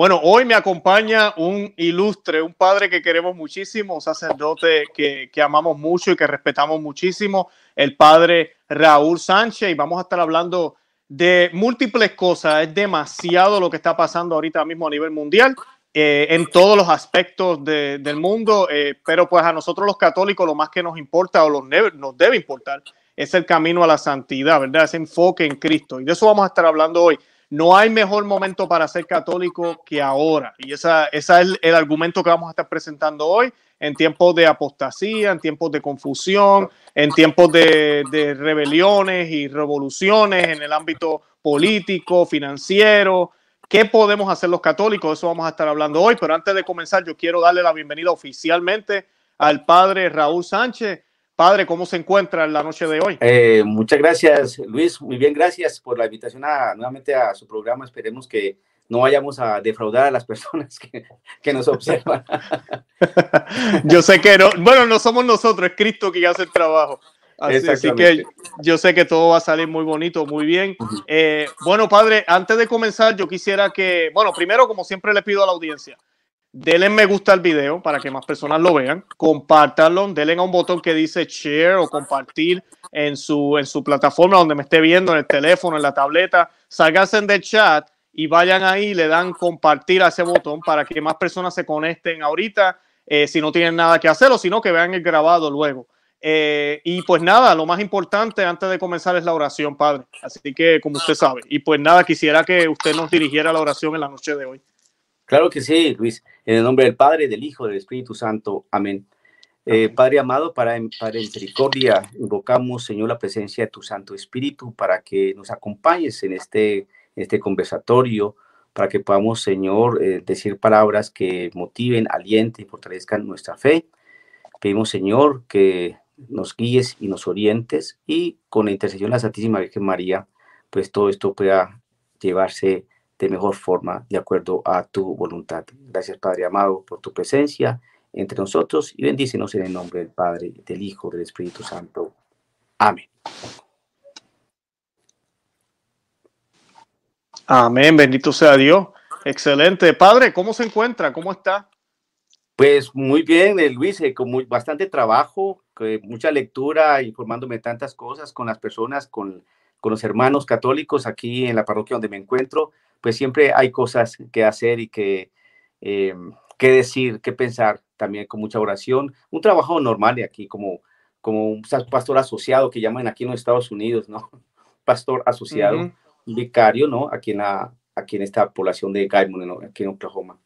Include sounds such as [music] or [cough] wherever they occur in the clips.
Bueno, hoy me acompaña un ilustre, un padre que queremos muchísimo, un sacerdote que, que, amamos mucho y que respetamos muchísimo, el padre Raúl Sánchez, y vamos a estar hablando de múltiples cosas. Es demasiado lo que está pasando ahorita mismo a nivel mundial, eh, en todos los aspectos de, del mundo, eh, pero pues a nosotros los católicos lo más que nos importa o nos debe importar es el camino a la santidad, ¿verdad? Ese enfoque en Cristo. Y de eso vamos a estar hablando hoy no hay mejor momento para ser católico que ahora. Y ese es el, argumento que vamos a estar presentando hoy en tiempos de apostasía, en tiempos de confusión, en tiempos de, de rebeliones y revoluciones en el ámbito político, financiero. ¿Qué podemos hacer los católicos? Eso vamos a estar hablando hoy. Pero antes de comenzar, yo quiero darle la bienvenida oficialmente al padre Raúl Sánchez. Padre, ¿cómo se encuentra en la noche de hoy? Eh, muchas gracias, Luis. Muy bien, gracias por la invitación a, nuevamente a su programa. Esperemos que no vayamos a defraudar a las [laughs] personas que, que nos observan. [laughs] yo sé que no, bueno, no somos nosotros, es Cristo que hace el trabajo. Así, que yo sé que todo va a salir muy bonito, muy bien. Eh, bueno, padre, antes de comenzar, yo quisiera que, bueno, primero, como siempre le pido a la audiencia, denle me gusta al video para que más personas lo vean, compártanlo, denle a un botón que dice share o compartir en su, en su plataforma donde me esté viendo, en el teléfono, en la tableta, salganse del chat y vayan ahí, le dan compartir a ese botón para que más personas se conecten ahorita, eh, si no tienen nada que hacer o si no, que vean el grabado luego. Eh, y pues nada, lo más importante antes de comenzar es la oración, Padre. Así que, como usted sabe, y pues nada, quisiera que usted nos dirigiera la oración en la noche de hoy. Claro que sí, Luis. En el nombre del Padre, del Hijo, del Espíritu Santo. Amén. Eh, Padre amado, para, para misericordia, invocamos, Señor, la presencia de tu Santo Espíritu para que nos acompañes en este, este conversatorio, para que podamos, Señor, eh, decir palabras que motiven, alienten y fortalezcan nuestra fe. Pedimos, Señor, que nos guíes y nos orientes y con la intercesión de la Santísima Virgen María, pues todo esto pueda llevarse de mejor forma, de acuerdo a tu voluntad. Gracias, Padre amado, por tu presencia entre nosotros y bendícenos en el nombre del Padre, del Hijo, del Espíritu Santo. Amén. Amén, bendito sea Dios. Excelente. Padre, ¿cómo se encuentra? ¿Cómo está? Pues muy bien, eh, Luis, eh, con muy, bastante trabajo, mucha lectura, informándome tantas cosas con las personas, con, con los hermanos católicos aquí en la parroquia donde me encuentro pues siempre hay cosas que hacer y que, eh, que decir, que pensar, también con mucha oración. Un trabajo normal de aquí, como, como un pastor asociado que llaman aquí en los Estados Unidos, ¿no? [laughs] Pastor asociado, vicario, ¿no? Aquí en, la, aquí en esta población de Guymon, ¿no? aquí en Oklahoma.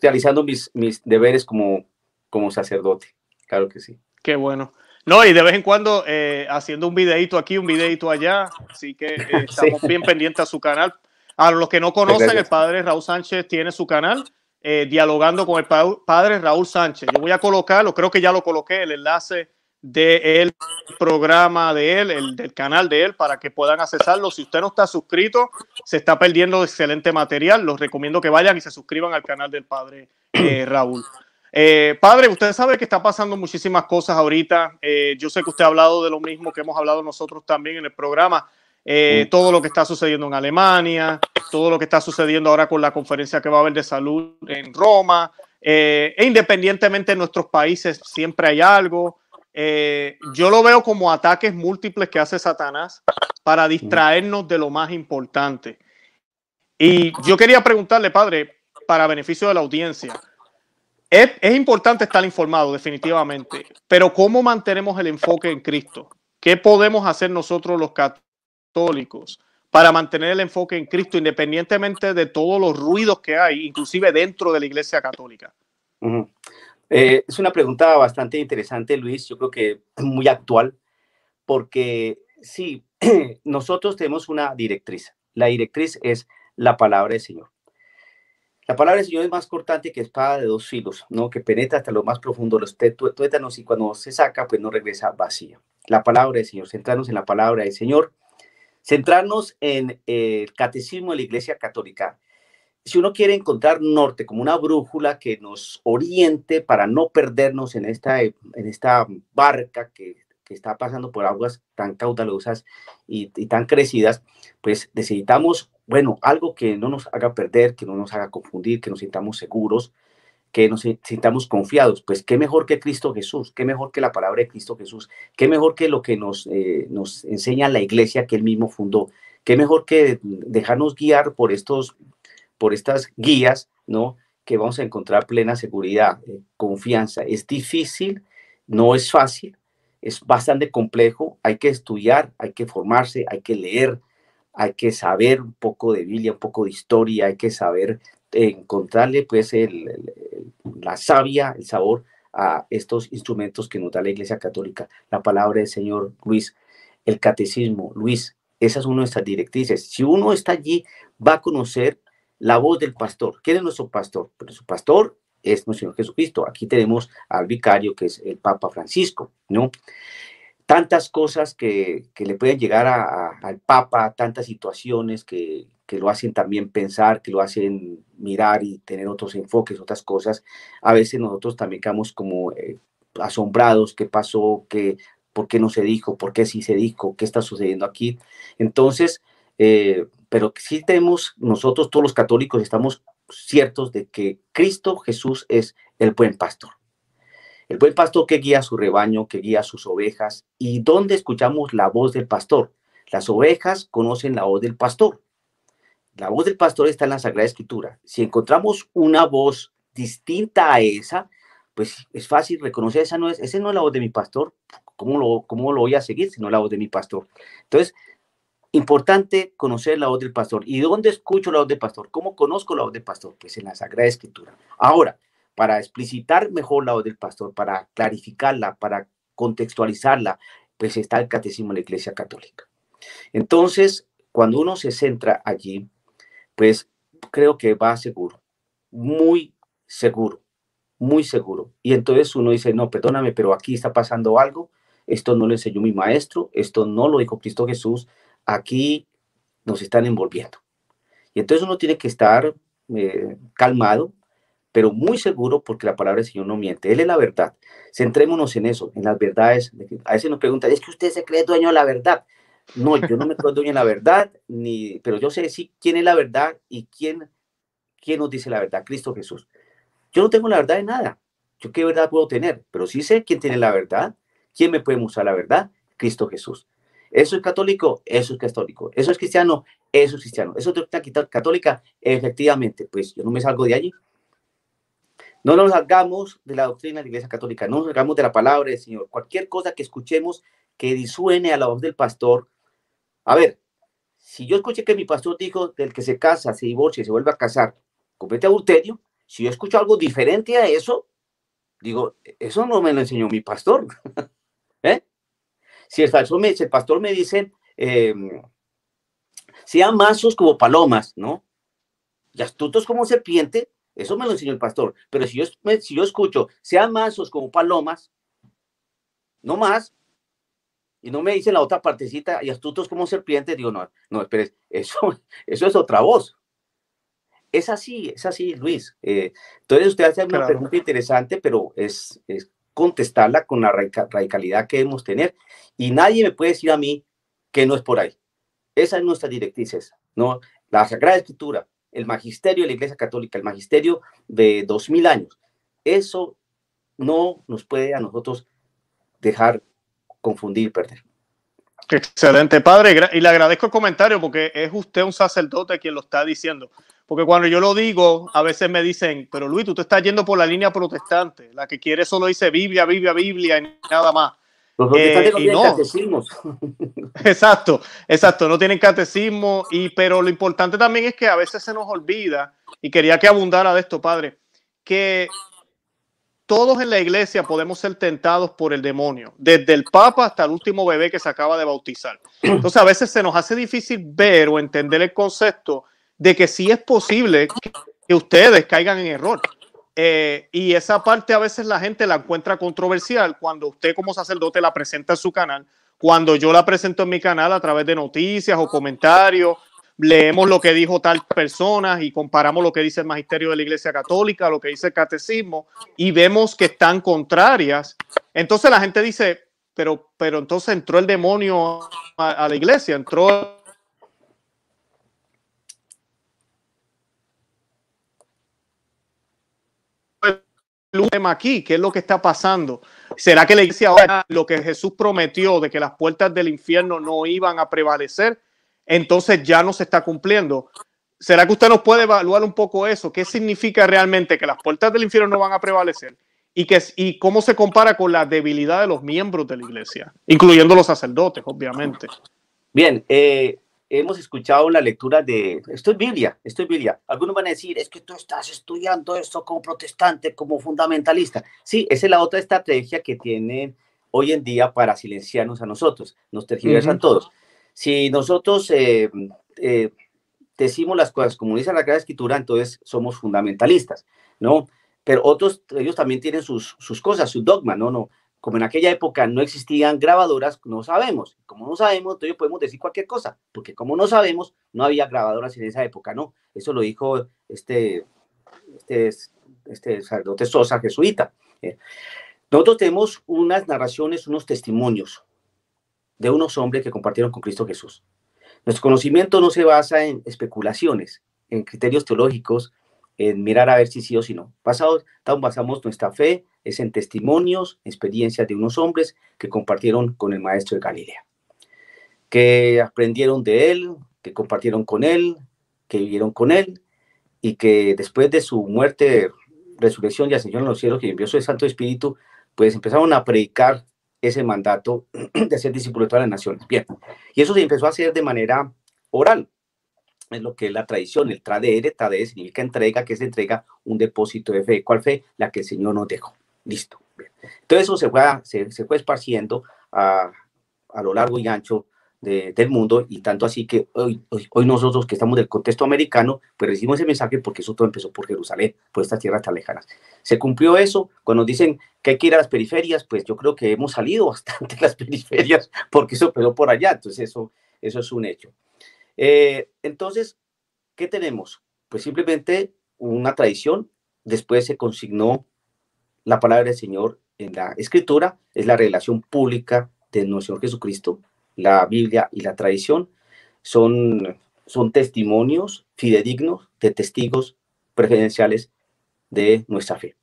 realizando mis, mis deberes como, como sacerdote, claro que sí. Qué bueno. No, y de vez en cuando eh, haciendo un videito aquí, un videito allá, así que eh, [laughs] estamos bien pendientes a su canal a los que no conocen, el padre Raúl Sánchez tiene su canal, eh, dialogando con el padre Raúl Sánchez. Yo voy a colocarlo, creo que ya lo coloqué, el enlace del programa de él, el del canal de él, para que puedan accesarlo. Si usted no está suscrito, se está perdiendo excelente material. Los recomiendo que vayan y se suscriban al canal del padre eh, [clears throat] Raúl. Eh, padre, usted sabe que está pasando muchísimas cosas ahorita. yo sé que usted ha hablado de lo mismo que hemos hablado nosotros también en el programa. Eh, todo lo que está sucediendo en Alemania, todo lo que está sucediendo ahora con la conferencia que va a haber de salud en Roma. Eh, e independientemente de nuestros países, siempre hay algo. Eh, yo lo veo como ataques múltiples que hace Satanás para distraernos de lo más importante. Y yo quería preguntarle, padre, para beneficio de la audiencia, es, es importante estar informado, definitivamente, pero ¿cómo mantenemos el enfoque en Cristo? ¿Qué podemos hacer nosotros los católicos? Católicos para mantener el enfoque en Cristo independientemente de todos los ruidos que hay, inclusive dentro de la Iglesia Católica? Eh, es una pregunta bastante interesante, Luis, yo creo que [clears throat] muy actual, porque sí, [clears throat] nosotros tenemos una directriz. La directriz es la palabra del Señor. La palabra del Señor es más cortante que espada de dos filos, ¿no? Que penetra hasta lo más profundo de los tuétanos y cuando se saca, pues no regresa vacía. la palabra del Señor, centrarnos en la palabra del Señor, centrarnos en el catecismo de la Iglesia Católica. Si uno quiere encontrar norte como una brújula que nos oriente para no perdernos en esta, en esta barca que, que está pasando por aguas tan caudalosas y, y tan crecidas, pues necesitamos, bueno, algo que no nos haga perder, que no nos haga confundir, que nos sintamos seguros, que nos sintamos confiados. Pues qué mejor que Cristo Jesús, qué mejor que la palabra de Cristo Jesús, qué mejor que lo que nos, eh, nos enseña la iglesia que él mismo fundó, qué mejor que dejarnos guiar por, estos, por estas guías, ¿no? Que vamos a encontrar plena seguridad, eh, confianza. Es difícil, no es fácil, es bastante complejo, hay que estudiar, hay que formarse, hay que leer, hay que saber un poco de Biblia, un poco de historia, hay que saber encontrarle pues el, la savia, el sabor a estos instrumentos que nos da la Iglesia Católica, la palabra del Señor Luis, el catecismo, Luis, esas son nuestras directrices. Si uno está allí, va a conocer la voz del pastor. ¿Quién es nuestro pastor? Pero su pastor es nuestro Señor Jesucristo. Aquí tenemos al vicario, que es el Papa Francisco, ¿no? Tantas cosas que, que le pueden llegar al Papa, tantas situaciones que, que lo hacen también pensar, que lo hacen mirar y tener otros enfoques, otras cosas. A veces nosotros también quedamos como eh, asombrados, qué pasó, qué, por qué no se dijo, por qué sí se dijo, qué está sucediendo aquí. Entonces, eh, pero sí tenemos, nosotros todos los católicos estamos ciertos de que Cristo Jesús es el buen pastor. El buen pastor que guía a su rebaño, que guía a sus ovejas. ¿Y dónde escuchamos la voz del pastor? Las ovejas conocen la voz del pastor. La voz del pastor está en la Sagrada Escritura. Si encontramos una voz distinta a esa, pues es fácil reconocer, esa no es, esa no es la voz de mi pastor. ¿Cómo lo, cómo lo voy a seguir si no la voz de mi pastor? Entonces, importante conocer la voz del pastor. ¿Y dónde escucho la voz del pastor? ¿Cómo conozco la voz del pastor? Pues en la Sagrada Escritura. Ahora, para explicitar mejor la voz del pastor, para clarificarla, para contextualizarla, pues está el catecismo de la Iglesia Católica. Entonces, cuando uno se centra allí, pues creo que va seguro, muy seguro, muy seguro. Y entonces uno dice, no, perdóname, pero aquí está pasando algo, esto no lo enseñó mi maestro, esto no lo dijo Cristo Jesús, aquí nos están envolviendo. Y entonces uno tiene que estar eh, calmado, pero muy seguro porque la palabra del Señor no miente. Él es la verdad. Centrémonos en eso, en las verdades. A veces nos preguntan, es que usted se cree dueño de la verdad. No, yo no me creo dueño la verdad, ni, pero yo sé decir quién es la verdad y quién, quién nos dice la verdad, Cristo Jesús. Yo no tengo la verdad de nada. Yo qué verdad puedo tener, pero sí sé quién tiene la verdad, quién me puede mostrar la verdad, Cristo Jesús. Eso es católico, eso es católico. Eso es cristiano, eso es cristiano. Eso es católica, efectivamente, pues yo no me salgo de allí. No nos salgamos de la doctrina de la Iglesia Católica, no nos salgamos de la palabra del Señor. Cualquier cosa que escuchemos que disuene a la voz del pastor, a ver, si yo escuché que mi pastor dijo del que se casa, se divorcia y se vuelve a casar, comete adulterio, si yo escucho algo diferente a eso, digo, eso no me lo enseñó mi pastor. [laughs] ¿Eh? Si el, me, el pastor me dice, eh, sean mazos como palomas, ¿no? Y astutos como serpiente, eso me lo enseñó el pastor. Pero si yo, si yo escucho, sean mansos como palomas, no más, y no me dice la otra partecita y astutos como serpientes, digo, no, no, espere, eso, [laughs] eso es otra voz. Es así, es así, Luis. Eh, entonces usted hace una pregunta interesante, pero es, es, contestarla con la radicalidad que debemos tener. Y nadie me puede decir a mí que no es por ahí. Esa es nuestra directrices, ¿no? La Sagrada Escritura, el magisterio de la Iglesia Católica, el magisterio de dos mil años. Eso no nos puede a nosotros dejar confundir perder. Excelente, padre. Y le agradezco el comentario porque es usted un sacerdote quien lo está diciendo. Porque cuando yo lo digo, a veces me dicen, pero Luis, tú te estás yendo por la línea protestante, la que quiere solo dice Biblia, Biblia, Biblia y nada más. Los eh, no [laughs] Exacto, exacto, no tienen catecismo, y, pero lo importante también es que a veces se nos olvida, y quería que abundara de esto, padre, que todos en la iglesia podemos ser tentados por el demonio, desde el papa hasta el último bebé que se acaba de bautizar. Entonces a veces se nos hace difícil ver o entender el concepto de que sí es posible que, ustedes caigan en error. Eh, y esa parte a veces la gente la encuentra controversial cuando usted como sacerdote la presenta en su canal, cuando yo la presento en mi canal a través de noticias o comentarios, leemos lo que dijo tal persona y comparamos lo que dice el magisterio de la Iglesia Católica, lo que dice el catecismo, y vemos que están contrarias. Entonces la gente dice, pero, pero entonces entró el demonio a, a la iglesia, entró aquí, ¿qué es lo que está pasando? ¿Será que la iglesia ahora lo que Jesús prometió de que las puertas del infierno no iban a prevalecer, entonces ya no se está cumpliendo? ¿Será que usted nos puede evaluar un poco eso? ¿Qué significa realmente que las puertas del infierno no van a prevalecer? Y, que, y cómo se compara con la debilidad de los miembros de la iglesia, incluyendo los sacerdotes, obviamente. Bien, eh, hemos escuchado la lectura de, esto es Biblia, esto es Biblia. Algunos van a decir, es que tú estás estudiando esto como protestante, como fundamentalista. Sí, esa es la otra estrategia que tienen hoy en día para silenciarnos a nosotros, nos tergiversan todos. Si nosotros eh, eh, decimos las cosas como dice la Gran Escritura, entonces somos fundamentalistas, ¿no? Pero otros, ellos también tienen sus, sus cosas, su dogma, ¿no? no como en aquella época no existían grabadoras, no sabemos. Como no sabemos, entonces podemos decir cualquier cosa, porque como no sabemos, no había grabadoras en esa época, ¿no? Eso lo dijo este, este, este sacerdote Sosa, jesuita. ¿eh? Nosotros tenemos unas narraciones, unos testimonios de unos hombres que compartieron con Cristo Jesús. Nuestro conocimiento no se basa en especulaciones, en criterios teológicos, en mirar a ver si sí o si no. Basado, basamos nuestra fe es en testimonios, experiencias de unos hombres que compartieron con el maestro de Galilea, que aprendieron de él, que compartieron con él, que vivieron con él y que después de su muerte, resurrección y ascensión a los cielos que envió su Santo Espíritu, pues empezaron a predicar ese mandato [clears throat] de ser discípulo de todas las naciones. Bien, y eso se empezó a hacer de manera oral es lo que es la tradición, el tradere, tradere significa entrega, que se entrega un depósito de fe. ¿Cuál fe? La que el Señor nos dejó. Listo. Entonces eso se fue, se, fue esparciendo a, a, lo largo y ancho de, del mundo y tanto así que hoy, hoy, nosotros que estamos del contexto americano, pues recibimos ese mensaje porque eso todo empezó por Jerusalén, por estas tierras tan lejanas. Se cumplió eso, cuando dicen que hay que ir a las periferias, pues yo creo que hemos salido [laughs] bastante de las periferias porque eso empezó por allá, entonces eso, eso es un hecho. Eh, entonces, ¿qué tenemos? Pues simplemente una tradición, después se consignó la palabra del Señor en la escritura, es la relación pública de nuestro Señor Jesucristo, la Biblia y la tradición son, son testimonios fidedignos de testigos preferenciales de nuestra fe.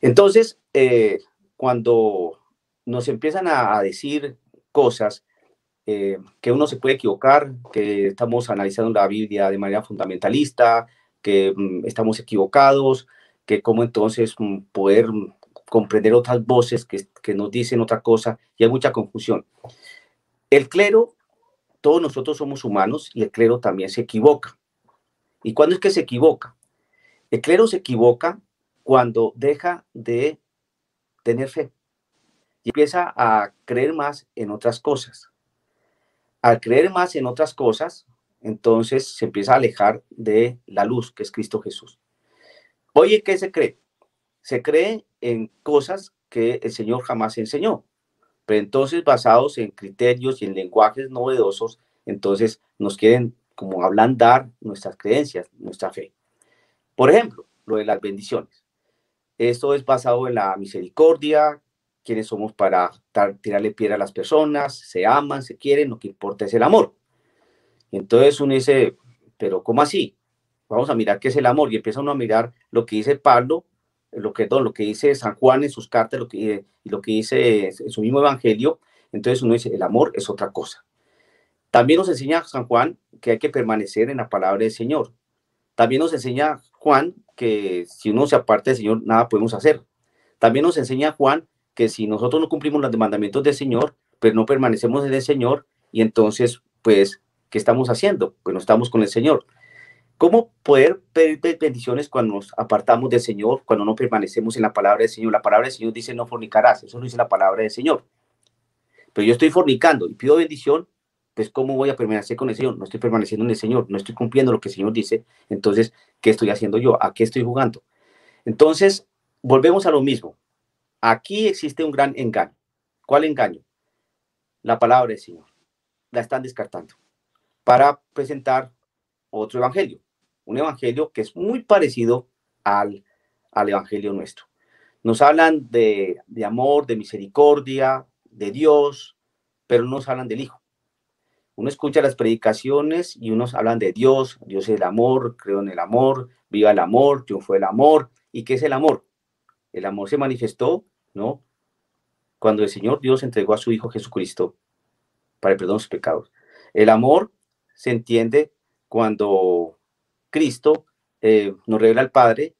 Entonces, eh, cuando nos empiezan a decir cosas eh, que uno se puede equivocar, que estamos analizando la Biblia de manera fundamentalista, que mm, estamos equivocados, que cómo entonces mm, poder mm, comprender otras voces que, que nos dicen otra cosa, y hay mucha confusión. El clero, todos nosotros somos humanos y el clero también se equivoca. ¿Y cuándo es que se equivoca? El clero se equivoca cuando deja de tener fe y empieza a creer más en otras cosas al creer más en otras cosas, entonces se empieza a alejar de la luz que es Cristo Jesús. Oye, ¿qué se cree? Se cree en cosas que el Señor jamás enseñó, pero entonces basados en criterios y en lenguajes novedosos, entonces nos quieren como ablandar nuestras creencias, nuestra fe. Por ejemplo, lo de las bendiciones. Esto es basado en la misericordia, quiénes somos para tirarle piedra a las personas, se aman, se quieren, lo que importa es el amor. entonces uno dice, pero ¿cómo así? Vamos a mirar qué es el amor y empieza uno a mirar lo que dice Pablo, lo que, lo que dice San Juan en sus cartas lo que, y lo que dice en su mismo evangelio. Entonces uno dice, el amor es otra cosa. También nos enseña San Juan que hay que permanecer en la palabra del Señor. También nos enseña Juan que si uno se aparta del Señor, nada podemos hacer. También nos enseña Juan que si nosotros no cumplimos los mandamientos del Señor, pues no permanecemos en el Señor y entonces, pues, ¿qué estamos haciendo? Pues no estamos con el Señor. ¿Cómo poder pedir bendiciones cuando nos apartamos del Señor, cuando no permanecemos en la palabra del Señor? La palabra del Señor dice no fornicarás, eso no dice la palabra del Señor. Pero yo estoy fornicando y pido bendición, pues ¿cómo voy a permanecer con el Señor? No estoy permaneciendo en el Señor, no estoy cumpliendo lo que el Señor dice. Entonces, ¿qué estoy haciendo yo? ¿A qué estoy jugando? Entonces, volvemos a lo mismo. Aquí existe un gran engaño. ¿Cuál engaño? La palabra del Señor. La están descartando para presentar otro evangelio. Un evangelio que es muy parecido al, al evangelio nuestro. Nos hablan de, de amor, de misericordia, de Dios, pero no nos hablan del Hijo. Uno escucha las predicaciones y unos hablan de Dios, Dios es el amor, creo en el amor, viva el amor, triunfó el amor. ¿Y qué es el amor? El amor se manifestó, ¿no? Cuando el Señor Dios entregó a su Hijo Jesucristo para el perdón de sus pecados. El amor se entiende cuando Cristo eh, nos revela al Padre,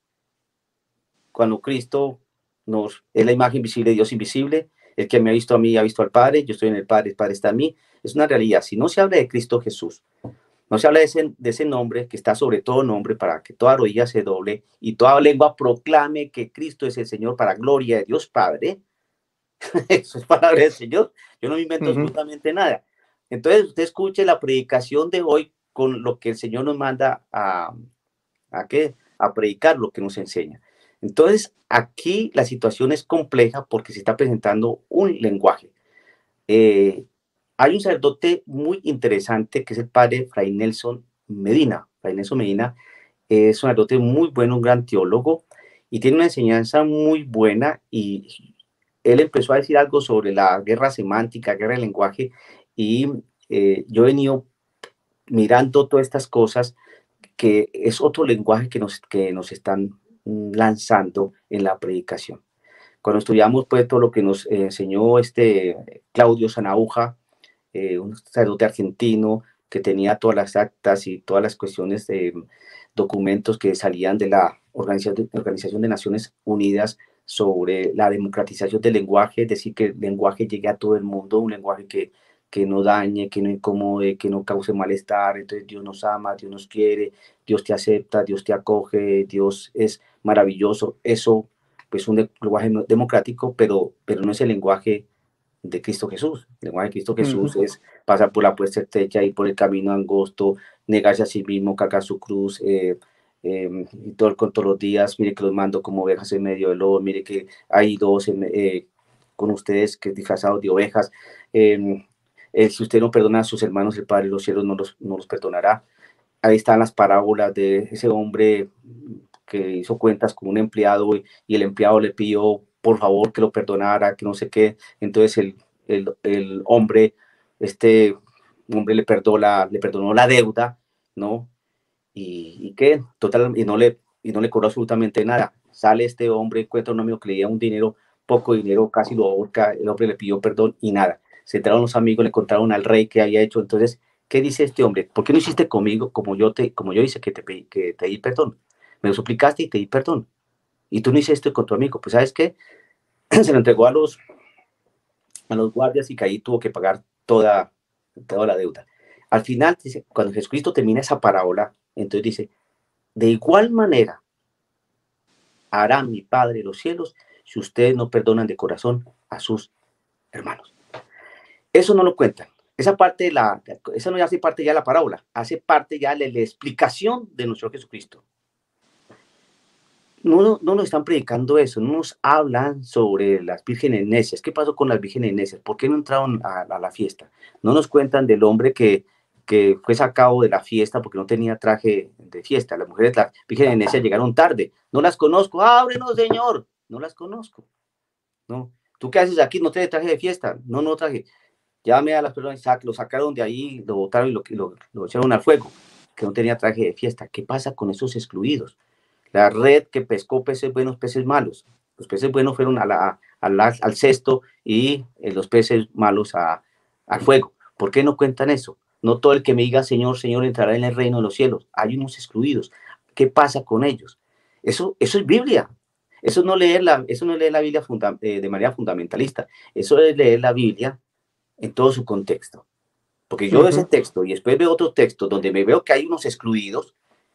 cuando Cristo nos es la imagen visible de Dios invisible, el que me ha visto a mí ha visto al Padre, yo estoy en el Padre, el Padre está en mí. Es una realidad. Si no se habla de Cristo Jesús, no se habla de ese, de ese nombre que está sobre todo nombre para que toda rodilla se doble y toda lengua proclame que Cristo es el Señor para gloria de Dios Padre. [laughs] Eso es palabra del Señor. Yo no me invento absolutamente nada. Entonces usted escuche la predicación de hoy con lo que el Señor nos manda a, qué? a predicar, lo que nos enseña. Entonces, aquí la situación es compleja porque se está presentando un lenguaje. Eh, hay un sacerdote muy interesante que es el padre Fray Nelson Medina. Fray Nelson Medina es un sacerdote muy bueno, un gran teólogo y tiene una enseñanza muy buena y él empezó a decir algo sobre la guerra semántica, guerra de lenguaje y eh, yo he venido mirando todas estas cosas que es otro lenguaje que nos, que nos están lanzando en la predicación. Cuando estudiamos pues todo lo que nos enseñó este Claudio Sanauja, eh, un sacerdote argentino que tenía todas las actas y todas las cuestiones de documentos que salían de la Organización de, Organización de Naciones Unidas sobre la democratización del lenguaje, es decir, que el lenguaje llegue a todo el mundo, un lenguaje que, que no dañe, que no incomode, que no cause malestar. Entonces Dios nos ama, Dios nos quiere, Dios te acepta, Dios te acoge, Dios es maravilloso. Eso, pues, un lenguaje democrático, pero, pero no es el lenguaje de Cristo Jesús. El lenguaje de Cristo Jesús es pasar por la puerta estrecha, ir por el camino angosto, negarse a sí mismo, cargar su cruz, eh, em, y todo con todos los días. Mire que los mando como ovejas en medio del lobo. Mire que hay dos eh, con ustedes que disfrazados de ovejas. Em, eh, si usted no perdona a sus hermanos, el Padre de los cielos no los, no los perdonará. Ahí están las parábolas de ese hombre que hizo cuentas con un empleado y, el empleado le pidió por favor que lo perdonara, que no sé qué. Entonces el, el, el hombre, este hombre le perdonó la, le perdonó la deuda, ¿no? Y, y qué, total, y no le, y no le cobró absolutamente nada. Sale este hombre, encuentra un amigo que le dio un dinero, poco dinero, casi lo ahorca, el hombre le pidió perdón y nada. Se entraron los amigos, le contaron al rey que había hecho. Entonces, ¿qué dice este hombre? ¿Por qué no hiciste conmigo como yo te, como yo hice que te, que te di perdón? Me lo suplicaste y te di perdón y tú no hiciste esto con tu amigo, pues sabes qué, [clears throat] se lo entregó a los, a los guardias y que ahí tuvo que pagar toda, toda la deuda. Al final, dice, cuando Jesucristo termina esa parábola, entonces dice, de igual manera hará mi Padre los cielos si ustedes no perdonan de corazón a sus hermanos. Eso no lo cuentan. Esa parte, la, esa no hace parte ya de la parábola, hace parte ya de la explicación de nuestro Jesucristo no, no nos están predicando eso, no nos hablan sobre las vírgenes necias. ¿Qué pasó con las vírgenes necias? ¿Por qué no entraron a, la fiesta? No nos cuentan del hombre que, que fue sacado de la fiesta porque no tenía traje de fiesta. Las mujeres, las vírgenes necias llegaron tarde. No las conozco. Ábrenos, Señor. No las conozco. No. ¿Tú qué haces aquí? ¿No tienes traje de fiesta? No, no traje. Llame a las personas, lo sacaron de ahí, lo botaron y lo, lo, lo echaron al fuego, que no tenía traje de fiesta. ¿Qué pasa con esos excluidos? la red que pescó peces buenos, peces malos. Los peces buenos fueron a la, al cesto y eh, los peces malos a, al fuego. ¿Por qué no cuentan eso? No todo el que me diga Señor, Señor entrará en el reino de los cielos. Hay unos excluidos. ¿Qué pasa con ellos? Eso, eso es Biblia. Eso no leer la, eso no leer la Biblia eh, de manera fundamentalista. Eso es leer la Biblia en todo su contexto. Porque yo veo ese texto y después veo otro texto donde me veo que hay unos excluidos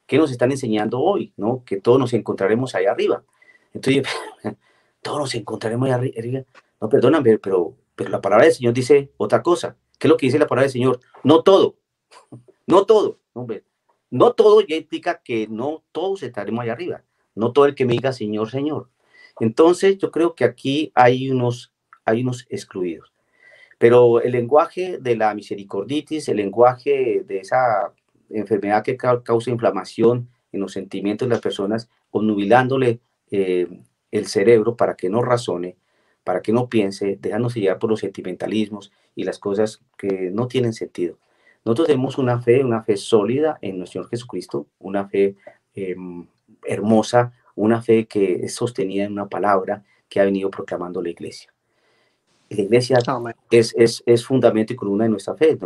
¿Qué nos están enseñando hoy? ¿no? Que todos nos encontraremos ahí arriba. Entonces, [laughs] todos nos encontraremos ahí arriba. No, perdóname, pero, pero la palabra del Señor dice otra cosa. ¿Qué es lo que dice la palabra del Señor? No todo. [laughs] No todo. Hombre. No todo ya implica que no todos estaremos ahí arriba. no todo el que me diga Señor, Señor. Entonces, yo creo que aquí hay unos, hay unos excluidos. Pero el lenguaje de la misericorditis, el lenguaje de esa enfermedad que causa inflamación en los sentimientos de las personas, obnubilándole eh, el cerebro para que no razone, para que no piense, dejándose llevar por los sentimentalismos y las cosas que no tienen sentido. Nosotros tenemos una fe, una fe sólida en nuestro Señor Jesucristo, una fe em, hermosa, una fe que es sostenida en una palabra que ha venido proclamando la iglesia. La iglesia es, es, es, fundamento y columna de nuestra fe,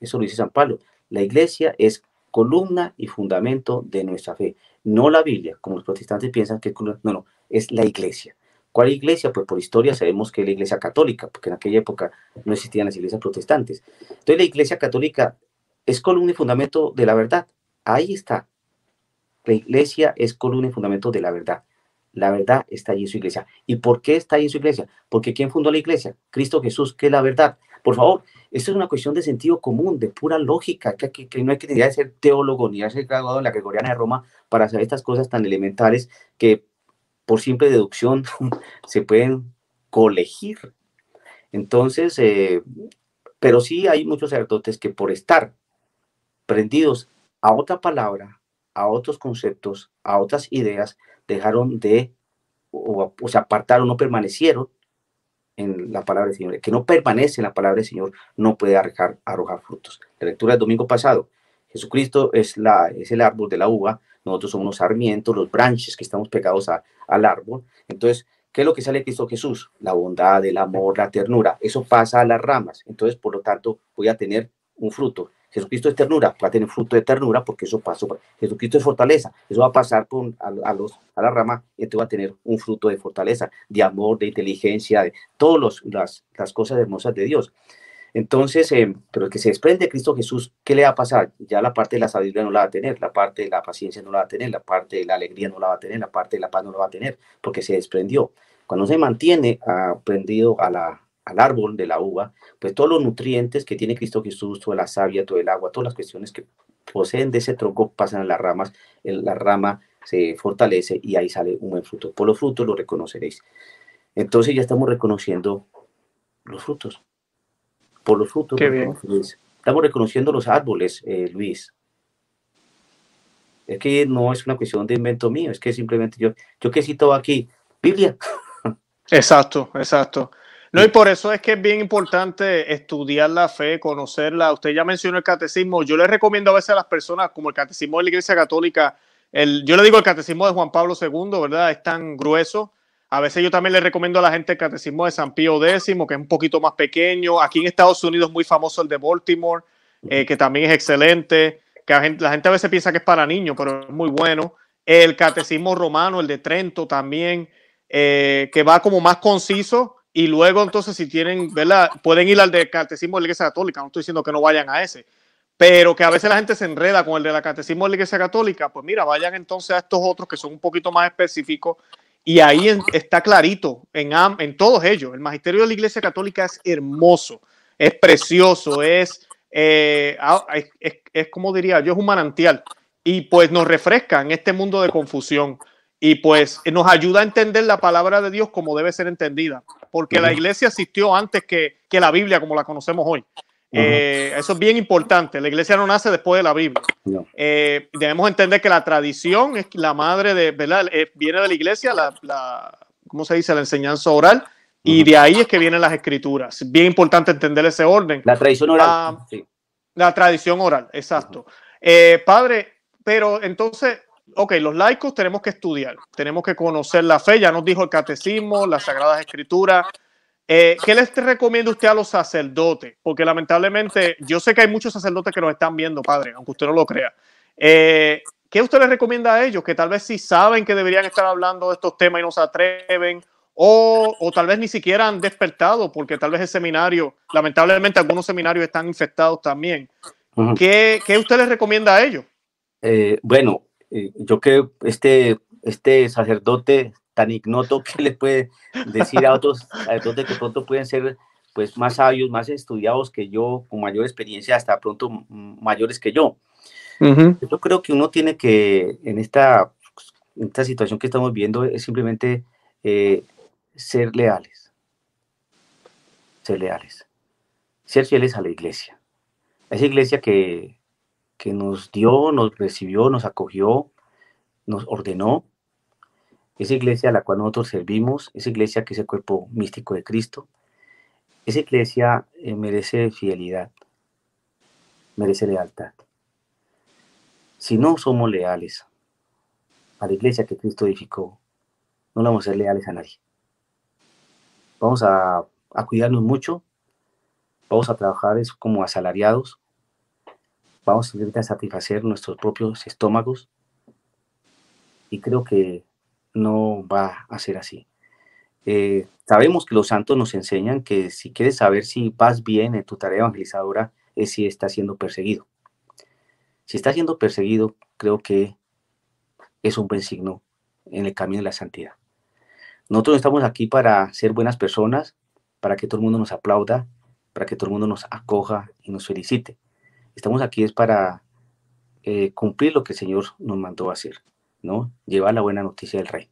eso lo dice San Pablo. La iglesia es columna y fundamento de nuestra fe, no la Biblia, como los protestantes piensan que no, no, es la iglesia. ¿Cuál iglesia? Pues por historia sabemos que es la iglesia católica, porque en aquella época no existían las iglesias protestantes. Entonces la iglesia católica es columna y fundamento de la verdad. Ahí está. La iglesia es columna y fundamento de la verdad. La verdad está allí en su iglesia. ¿Y por qué está ahí en su iglesia? Porque ¿quién fundó la iglesia? Cristo Jesús, que es la verdad. Por favor, esto es una cuestión de sentido común, de pura lógica, que, no hay que que ser teólogo ni ser graduado en la Gregoriana de Roma para saber estas cosas tan elementales que por simple deducción [laughs] se pueden colegir. Entonces, eh, pero sí hay muchos sacerdotes que por estar prendidos a otra palabra, a otros conceptos, a otras ideas, dejaron de, o, se apartaron, no permanecieron en la palabra del Señor. Que no permanece en la palabra del Señor no puede arrojar, frutos. La lectura del domingo pasado, Jesucristo es, la, es el árbol de la uva, nosotros somos los sarmientos, los branches que estamos pegados al árbol. Entonces, ¿qué es lo que sale de Cristo Jesús? La bondad, el amor, la ternura. Eso pasa a las ramas. Entonces, por lo tanto, voy a tener un fruto. Jesucristo es ternura, va a tener fruto de ternura porque eso pasó. Jesucristo es fortaleza, eso va a pasar con, a, a la rama y entonces va a tener un fruto de fortaleza, de amor, de inteligencia, de todas las, las cosas hermosas de Dios. Entonces, eh, pero el que se desprende de Cristo Jesús, ¿qué le va a pasar? Ya la parte de la sabiduría no la va a tener, la parte de la paciencia no la va a tener, la parte de la alegría no la va a tener, la parte de la paz no la va a tener, porque se desprendió. Cuando se mantiene aprendido a la, al árbol de la uva, pues todos los nutrientes que tiene Cristo Jesús, toda la savia, todo el agua, todas las cuestiones que poseen de ese tronco pasan a las ramas, la rama se fortalece y ahí sale un buen fruto. Por los frutos lo reconoceréis. Entonces ya estamos reconociendo los frutos por los frutos. Estamos reconociendo los árboles, eh, Luis. Es que no es una cuestión de invento mío, es que simplemente yo, yo que cito aquí, Biblia. [laughs] Exacto, exacto. No, y por eso es que es bien importante estudiar la fe, conocerla. Usted ya mencionó el catecismo. Yo le recomiendo a veces a las personas, como el catecismo de la Iglesia Católica, el, yo le digo el catecismo de Juan Pablo II, ¿verdad? Es tan grueso a veces yo también le recomiendo a la gente el catecismo de San Pío X, que es un poquito más pequeño. Aquí en Estados Unidos es muy famoso el de Baltimore, eh, que también es excelente. Que la gente, a veces piensa que es para niños, pero es muy bueno. El catecismo romano, el de Trento también, eh, que va como más conciso. Y luego entonces si tienen, ¿verdad? Pueden ir al de catecismo de la Iglesia Católica. No estoy diciendo que no vayan a ese. Pero que a veces la gente se enreda con el de la catecismo de la Iglesia Católica. Pues mira, vayan entonces a estos otros que son un poquito más específicos y ahí está clarito en, en todos ellos. El magisterio de la Iglesia Católica es hermoso, es precioso, es, eh, es, es, como diría yo, es un manantial. Y pues nos refresca en este mundo de confusión. Y pues nos ayuda a entender la palabra de Dios como debe ser entendida. Porque la iglesia existió antes que, que la Biblia como la conocemos hoy. Eh, eso es bien importante. La iglesia no nace después de la Biblia. Eh, debemos entender que la tradición es la madre de, ¿verdad? Eh, viene de la iglesia, la, la, ¿cómo se dice? La enseñanza oral. Y de ahí es que vienen las escrituras. Es bien importante entender ese orden. La tradición oral. Ah, la tradición oral, exacto. padre, pero entonces, ok, los laicos tenemos que estudiar, tenemos que conocer la fe, ya nos dijo el catecismo, las sagradas escrituras, eh, ¿Qué les recomienda usted a los sacerdotes? Porque lamentablemente yo sé que hay muchos sacerdotes que nos están viendo, padre, aunque usted no lo crea. Eh, ¿Qué usted les recomienda a ellos? Que tal vez sí saben que deberían estar hablando de estos temas y no se atreven, o, o, tal vez ni siquiera han despertado, porque tal vez el seminario, lamentablemente algunos seminarios están infectados también. ¿Qué, ¿Qué, usted les recomienda a ellos? Eh, bueno, yo creo este, este sacerdote tan ignoto que le puede decir a otros sacerdotes que pronto pueden ser pues más sabios, más estudiados que yo, con mayor experiencia, hasta pronto mayores que yo. Yo creo que uno tiene que, en esta esta situación que estamos viendo es simplemente eh, ser leales. Ser leales. Ser fieles a la iglesia. esa iglesia que, que nos dio, nos recibió, nos acogió, nos ordenó. Esa iglesia a la cual nosotros servimos, esa iglesia que es el cuerpo místico de Cristo, esa iglesia eh, merece fidelidad, merece lealtad. Si no somos leales a la iglesia que Cristo edificó, no vamos a ser leales a nadie. Vamos a, cuidarnos mucho, vamos a trabajar como asalariados, vamos a satisfacer nuestros propios estómagos y creo que no va a ser así. Eh, sabemos que los santos nos enseñan que si quieres saber si vas bien en tu tarea evangelizadora es si estás siendo perseguido. Si estás siendo perseguido, creo que es un buen signo en el camino de la santidad. Nosotros estamos aquí para ser buenas personas, para que todo el mundo nos aplauda, para que todo el mundo nos acoja y nos felicite. Estamos aquí es para eh, cumplir lo que el Señor nos mandó hacer, ¿no? Llevar la buena noticia del Rey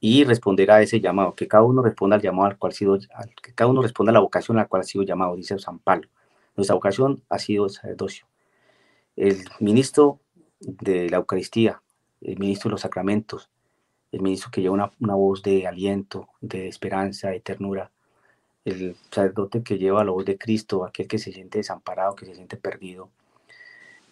y responder a ese llamado, que cada uno responda al llamado al cual ha sido, que cada uno responda a la vocación a la cual ha sido llamado, dice San Pablo. Nuestra vocación ha sido el sacerdocio. El ministro de la Eucaristía, el ministro de los sacramentos, el ministro que lleva una, una voz de aliento, de esperanza, de ternura, el sacerdote que lleva la voz de Cristo, aquel que se siente desamparado, que se siente perdido,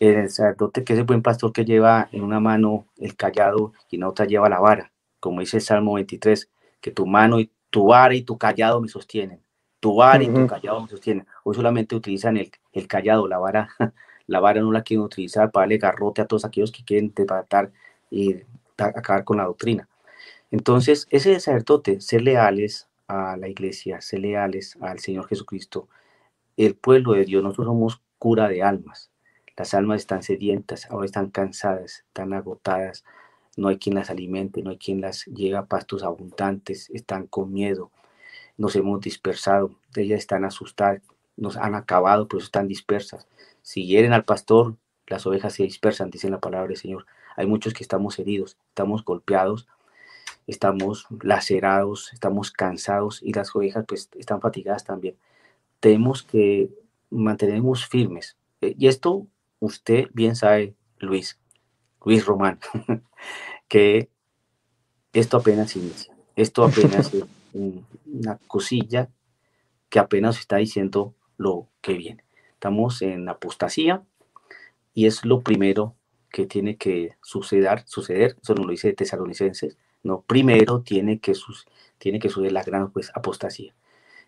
el sacerdote que es el buen pastor que lleva en una mano el callado y en otra lleva la vara, como dice el Salmo 23, que tu mano y tu vara y tu callado me sostienen. Tu vara y tu callado me sostienen. Hoy solamente utilizan el, el, callado, la vara, [laughs] la vara no la quieren utilizar para darle garrote a todos aquellos que quieren tratar y acabar con la doctrina. Entonces, ese sacerdote, ser leales a la iglesia, ser leales al Señor Jesucristo, el pueblo de Dios, nosotros somos cura de almas. Las almas están sedientas, ahora están cansadas, están agotadas, no hay quien las alimente, no hay quien las llegue a pastos abundantes, están con miedo, nos hemos dispersado, ellas están asustadas, nos han acabado, pero están dispersas. Si hieren al pastor, las ovejas se dispersan, dice la palabra del Señor. Hay muchos que estamos heridos, estamos golpeados, estamos lacerados, estamos cansados y las ovejas pues están fatigadas también. Tenemos que mantenernos firmes. Eh, y esto usted bien sabe, Luis, Luis Román, [laughs] que esto apenas inicia, esto apenas es [laughs] una cosilla que apenas está diciendo lo que viene. Estamos en apostasía y es lo primero que tiene que suceder, suceder, eso no lo dice Tesalonicenses, no, primero tiene que, tiene que la gran pues, apostasía.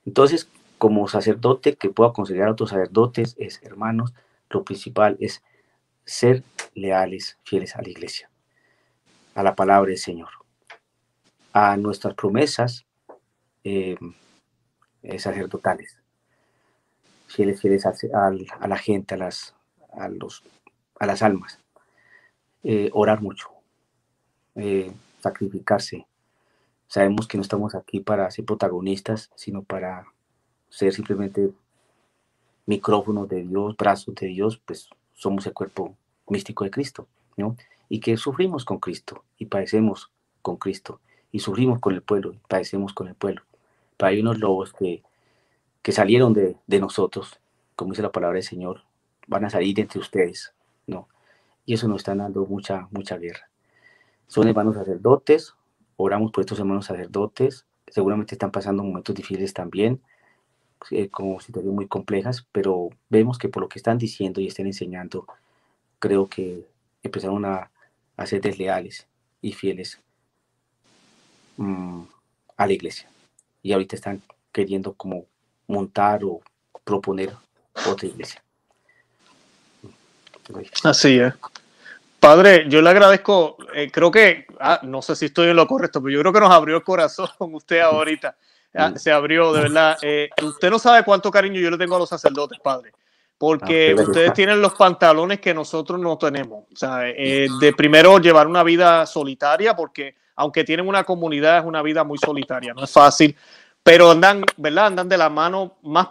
Entonces, como sacerdote que puedo aconsejar a otros sacerdotes, es hermanos, lo principal es ser leales, fieles a la iglesia a la palabra del Señor, a nuestras promesas eh, eh, sacerdotales, fieles, fieles a, la gente, a las, a los, a las almas, eh, orar mucho, sacrificarse. Sabemos que no estamos aquí para ser protagonistas, sino para ser simplemente micrófonos de Dios, brazos de Dios, pues somos el cuerpo místico de Cristo, ¿no? y que sufrimos con Cristo y padecemos con Cristo y sufrimos con el pueblo y padecemos con el pueblo. Pero hay unos lobos que, que salieron de, de, nosotros, como dice la palabra del Señor, van a salir entre ustedes, ¿no? Y eso nos está dando mucha, mucha guerra. Son hermanos sacerdotes, oramos por estos hermanos sacerdotes, seguramente están pasando momentos difíciles también, eh, como situaciones muy complejas, pero vemos que por lo que están diciendo y están enseñando, creo que empezaron a, a ser desleales y fieles mm, a la iglesia. Y ahorita están queriendo como montar o proponer otra iglesia. Así es. Padre, yo le agradezco, eh, creo que, ah, no sé si estoy en lo correcto, pero yo creo que nos abrió el corazón [laughs] usted ahorita. Ah, se abrió, de verdad. Eh, usted no sabe cuánto cariño yo le tengo a los sacerdotes, padre porque ah, ustedes tienen los pantalones que nosotros no tenemos. O sea, eh, de primero llevar una vida solitaria, porque aunque tienen una comunidad, es una vida muy solitaria, no es fácil, pero andan, ¿verdad? Andan de la mano más,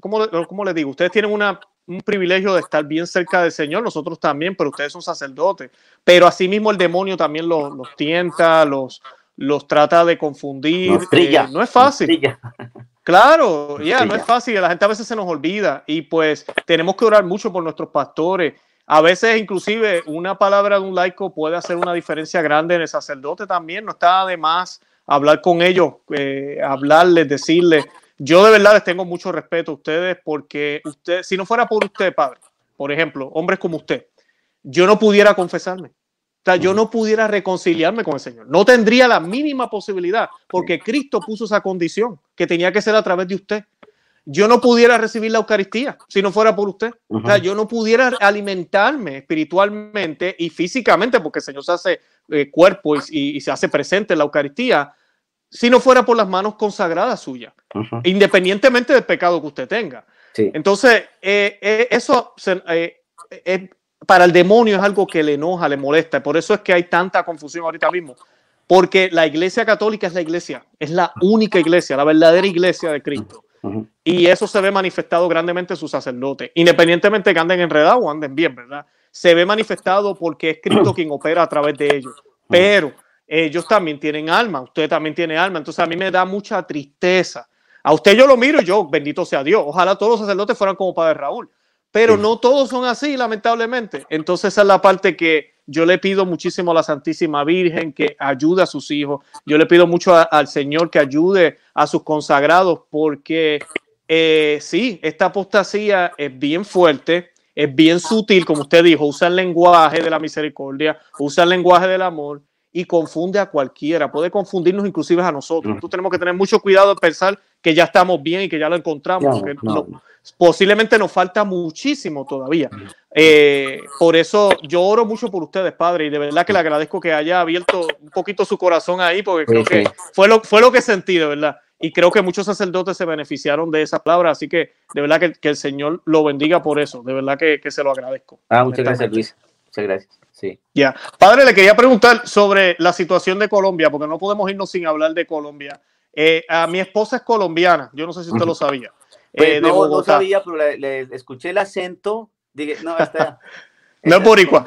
¿cómo, ¿cómo les digo? Ustedes tienen una un privilegio de estar bien cerca del Señor, nosotros también, pero ustedes son sacerdotes. Pero asimismo el demonio también los, tienta, los, los trata de confundir. Eh, no es fácil. Claro, ya, no es fácil. La gente a veces se nos olvida y pues tenemos que orar mucho por nuestros pastores. A veces inclusive una palabra de un laico puede hacer una diferencia grande en el sacerdote también. No está de más hablar con ellos, eh, hablarles, decirles yo de verdad les tengo mucho respeto a ustedes porque usted, si no fuera por usted, padre, por ejemplo, hombres como usted, yo no pudiera confesarme. O sea, yo no pudiera reconciliarme con el Señor. No tendría la mínima posibilidad porque Cristo puso esa condición que tenía que ser a través de usted. Yo no pudiera recibir la Eucaristía si no fuera por usted. O sea, yo no pudiera alimentarme espiritualmente y físicamente porque el Señor se hace eh, cuerpo y, y se hace presente en la Eucaristía si no fuera por las manos consagradas suyas, independientemente del pecado que usted tenga. Entonces, eh, eh, eso eh, para el demonio es algo que le enoja, le molesta. Por eso es que hay tanta confusión ahorita mismo. Porque la iglesia católica es la iglesia, es la única iglesia, la verdadera iglesia de Cristo. Y eso se ve manifestado grandemente en sus sacerdotes, independientemente que anden enredados o anden bien, ¿verdad? Se ve manifestado porque es Cristo [clears throat] quien opera a través de ellos. Pero ellos también tienen alma, usted también tiene alma. Entonces a mí me da mucha tristeza. A usted yo lo miro y yo, bendito sea Dios. Ojalá todos los sacerdotes fueran como Padre Raúl. Pero no todos son así, lamentablemente. Entonces esa es la parte que yo le pido muchísimo a la Santísima Virgen que ayude a sus hijos. Yo le pido mucho al Señor que ayude a sus consagrados porque eh, sí, esta apostasía es bien fuerte, es bien sutil, como usted dijo, usa el lenguaje de la misericordia, usa el lenguaje del amor y confunde a cualquiera, puede confundirnos inclusive a nosotros. Entonces tenemos que tener mucho cuidado de pensar que ya estamos bien y que ya lo encontramos, posiblemente nos falta muchísimo todavía. Eh, por eso yo oro mucho por ustedes, padre, y de verdad que le agradezco que haya abierto un poquito su corazón ahí, porque creo que fue lo, fue lo que sentí, de verdad. Y creo que muchos sacerdotes se beneficiaron de esa palabra, así que de verdad que, que el Señor lo bendiga por eso, de verdad que, que se lo agradezco. Ah, muchas gracias, Luis. Muchas gracias. Sí. Ya. Padre, le quería preguntar sobre la situación de Colombia, porque no podemos irnos sin hablar de Colombia. Eh, a mi esposa es colombiana, yo no sé si usted lo sabía. Pues eh, no, no, sabía, pero le, escuché el acento. Dije, no, esta, [laughs] no es boricua.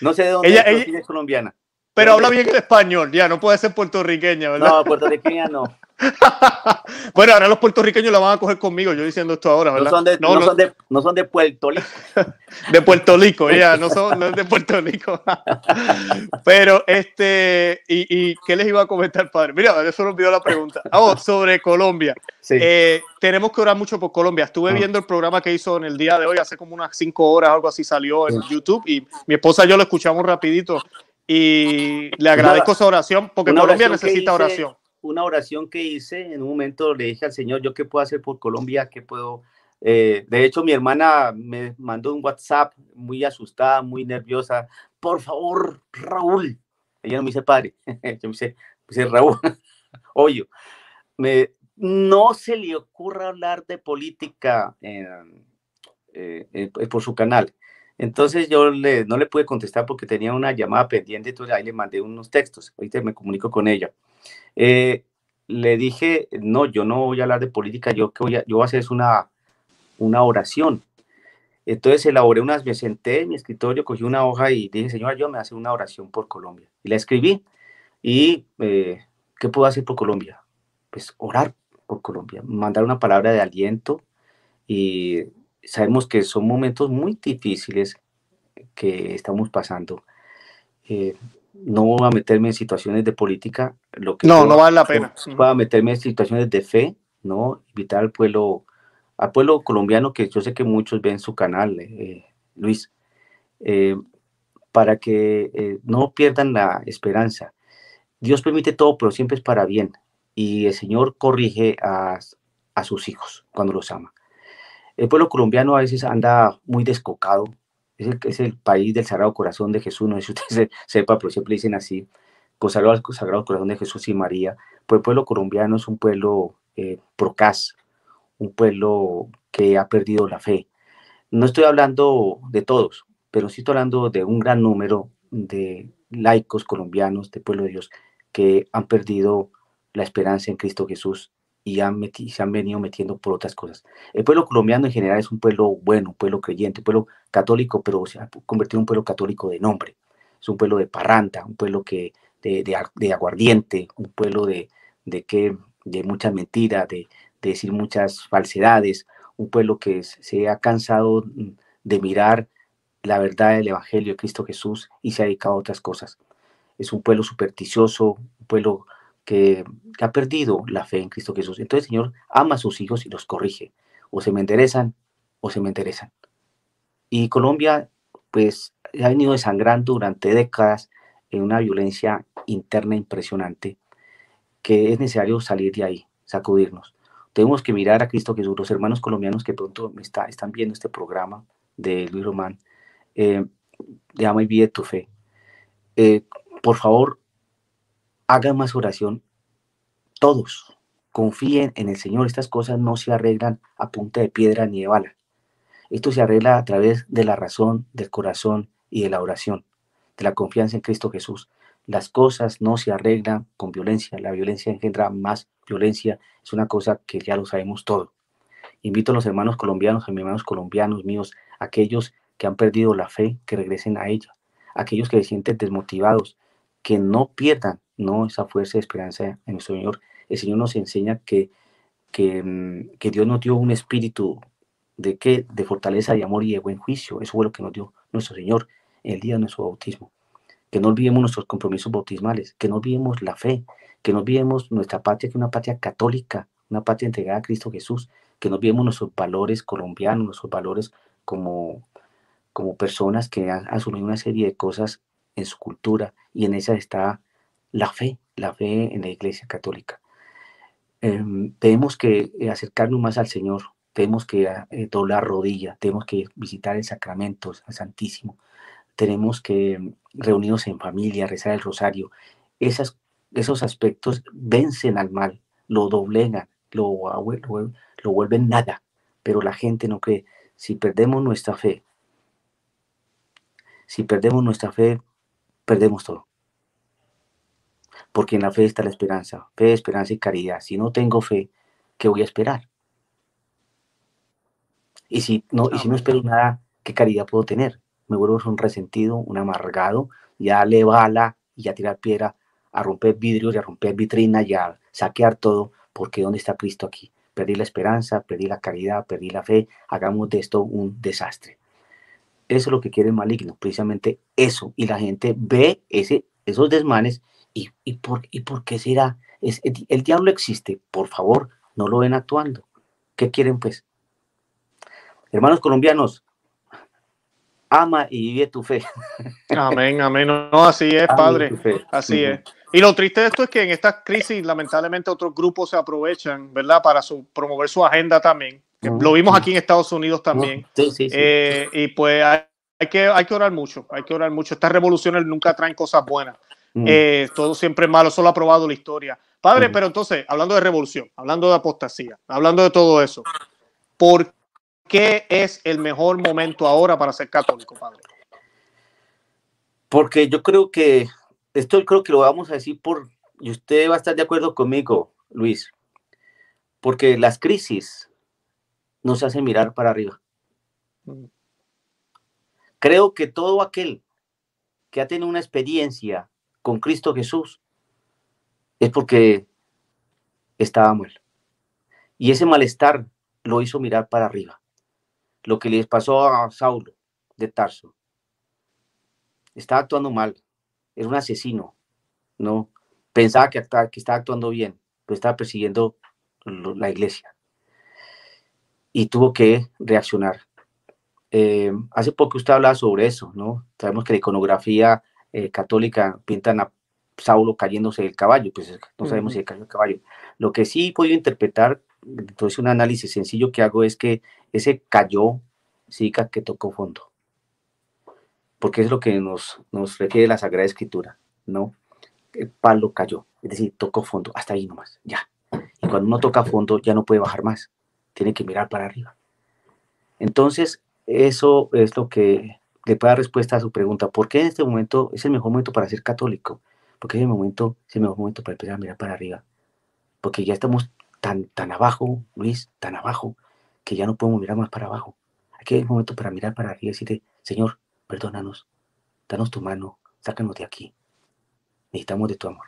No sé de dónde ella, es, colombiana. Pero habla bien el español, ya, no puede ser puertorriqueña, ¿verdad? No, puertorriqueña no. [laughs] bueno, ahora los puertorriqueños la van a coger conmigo, yo diciendo esto ahora, ¿verdad? No son de, no, Son de, no son de Puerto Rico. [laughs] de Puerto Rico, ya, no son no de Puerto Rico. [laughs] Pero, este, y, qué les iba a comentar, padre? Mira, eso me olvidó la pregunta. Oh, sobre Colombia. Eh, tenemos que orar mucho por Colombia. Estuve ah. viendo el programa que hizo en el día de hoy, hace como unas cinco horas, algo así salió en YouTube, y mi esposa y yo lo escuchamos rapidito. Y le agradezco esa oración, porque Colombia necesita oración una oración que hice, en un momento le dije al Señor, ¿yo qué puedo hacer por Colombia? ¿Qué puedo...? Eh, de hecho, mi hermana me mandó un WhatsApp muy asustada, muy nerviosa. Por favor, Raúl. Ella no me dice padre, [laughs] yo me dice, Raúl. [laughs] Oye, me, no se le ocurra hablar de política eh, por su canal. Entonces yo no le pude contestar porque tenía una llamada pendiente, entonces ahí le mandé unos textos. Ahorita me comunico con ella. Eh, le dije, no, yo no voy a hablar de política, yo, que voy a, yo voy a hacer una, una oración. Entonces elaboré unas, me senté en mi escritorio, cogí una hoja y dije, señora, yo me hace una oración por Colombia. Y la escribí. ¿Y eh, qué puedo hacer por Colombia? Pues orar por Colombia, mandar una palabra de aliento. Y sabemos que son momentos muy difíciles que estamos pasando. Eh, no voy a meterme en situaciones de política. Lo que no, no vale la pena. Voy a meterme en situaciones de fe, ¿no? Invitar al pueblo, al pueblo colombiano, que yo sé que muchos ven su canal, eh, Luis, eh, para que eh, no pierdan la esperanza. Dios permite todo, pero siempre es para bien. Y el Señor corrige a, a sus hijos cuando los ama. El pueblo colombiano a veces anda muy descocado, es el, país del Sagrado Corazón de Jesús, no sé si usted [laughs] sepa, pero siempre dicen así, consagrado al Sagrado Corazón de Jesús y María, pues el pueblo colombiano es un pueblo eh, procas, un pueblo que ha perdido la fe. No estoy hablando de todos, pero sí estoy hablando de un gran número de laicos colombianos, de pueblo de Dios, que han perdido la esperanza en Cristo Jesús y han se han venido metiendo por otras cosas. El pueblo colombiano en general es un pueblo bueno, un pueblo creyente, un pueblo católico, pero se ha convertido en un pueblo católico de nombre. Es un pueblo de parranta, un pueblo que, de, de, aguardiente, un pueblo de, de, que, de muchas mentiras, de, de decir muchas falsedades, un pueblo que se ha cansado de mirar la verdad del Evangelio de Cristo Jesús y se ha dedicado a otras cosas. Es un pueblo supersticioso, un pueblo que, ha perdido la fe en Cristo Jesús. Entonces Señor ama a sus hijos y los corrige. O se me enderezan o se me interesan. Y Colombia, pues, ha venido desangrando durante décadas en una violencia interna impresionante que es necesario salir de ahí, sacudirnos. Tenemos que mirar a Cristo Jesús, los hermanos colombianos que pronto está, están viendo este programa de Luis Román, eh, de Ama y Vida tu Fe. Eh, por favor, hagan más oración. Todos confíen en el Señor. Estas cosas no se arreglan a punta de piedra ni de bala. Esto se arregla a través de la razón, del corazón y de la oración, de la confianza en Cristo Jesús. Las cosas no se arreglan con violencia. La violencia engendra más violencia. Es una cosa que ya lo sabemos todo. Invito a los hermanos colombianos, a mis hermanos colombianos míos, aquellos que han perdido la fe, que regresen a ella. Aquellos que se sienten desmotivados, que no pierdan no esa fuerza de esperanza en nuestro Señor. El Señor nos enseña que, que, mm, que Dios nos dio un espíritu de, qué? de fortaleza, de amor y de buen juicio. Eso fue lo que nos dio nuestro Señor el día de nuestro bautismo que no olvidemos nuestros compromisos bautismales, que no olvidemos la fe, que no olvidemos nuestra patria, que es una patria católica, una patria entregada a Cristo Jesús, que no olvidemos nuestros valores colombianos, nuestros valores como, como personas que han asumido una serie de cosas en su cultura y en esa está la fe, la fe en la Iglesia Católica. Em, tenemos que acercarnos más al Señor, tenemos que eh, doblar rodilla, tenemos que visitar el sacramento, el Santísimo, tenemos que reunirnos en familia, rezar el rosario. Esos aspectos vencen al mal, lo doblegan, lo, lo vuelven nada, pero la gente no cree. Si perdemos nuestra fe, si perdemos nuestra fe, perdemos todo. Porque en la fe está la esperanza, fe, esperanza y caridad. Si no tengo fe, ¿qué voy a esperar? Y si no, y si no espero nada, ¿qué caridad puedo tener? me vuelvo un resentido, un amargado, ya le bala y a tirar piedra, a romper vidrios y a romper vitrinas y a saquear todo, porque ¿dónde está Cristo aquí? Perdí la esperanza, perdí la caridad, perdí la fe, hagamos de esto un desastre. Eso es lo que quiere el maligno, precisamente eso. Y la gente ve ese, esos desmanes y, y, por, y por qué será. Es, el, el diablo existe, por favor, no lo ven actuando. ¿Qué quieren pues? Hermanos colombianos, ama y vive tu fe. Amén, amén. No, así es, Padre. Así es. Y lo triste de esto es que en estas crisis, lamentablemente, otros grupos se aprovechan, ¿verdad?, para su, promover su agenda también. Lo vimos aquí en Estados Unidos también. Sí, sí, sí. Eh, y pues hay, que, hay que orar mucho, hay que orar mucho. Estas revoluciones nunca traen cosas buenas. Eh, todo siempre es malo, eso lo ha probado la historia. Padre, pero entonces, hablando de revolución, hablando de apostasía, hablando de todo eso, ¿por qué es el mejor momento ahora para ser católico, padre? Porque yo creo que, esto creo que lo vamos a decir por, y usted va a estar de acuerdo conmigo, Luis, porque las crisis nos hacen mirar para arriba. Mm. Creo que todo aquel que ha tenido una experiencia con Cristo Jesús es porque estaba mal. Y ese malestar lo hizo mirar para arriba lo que les pasó a Saulo de Tarso. Estaba actuando mal, era un asesino, ¿no? Pensaba que, que estaba actuando bien, pero estaba persiguiendo la iglesia. Y tuvo que reaccionar. Eh, hace poco usted hablaba sobre eso, ¿no? Sabemos que la iconografía eh, católica pintan a Saulo cayéndose del caballo, pues no sabemos si cayó el caballo. Lo que sí he podido interpretar entonces un análisis sencillo que hago es que ese cayó significa que tocó fondo. Porque es lo que nos, nos refiere la Sagrada Escritura, ¿no? El palo cayó, es decir, tocó fondo, hasta ahí nomás, ya. Y cuando uno toca fondo ya no puede bajar más, tiene que mirar para arriba. Entonces, eso es lo que le puede dar respuesta a su pregunta. ¿Por qué en este momento es el mejor momento para ser católico? Porque es el momento, es el mejor momento para empezar a mirar para arriba. Porque ya estamos tan, tan abajo, Luis, tan abajo, que ya no podemos mirar más para abajo. Aquí hay un momento para mirar para arriba y decirte, Señor, perdónanos, danos tu mano, sácanos de aquí. Necesitamos de tu amor.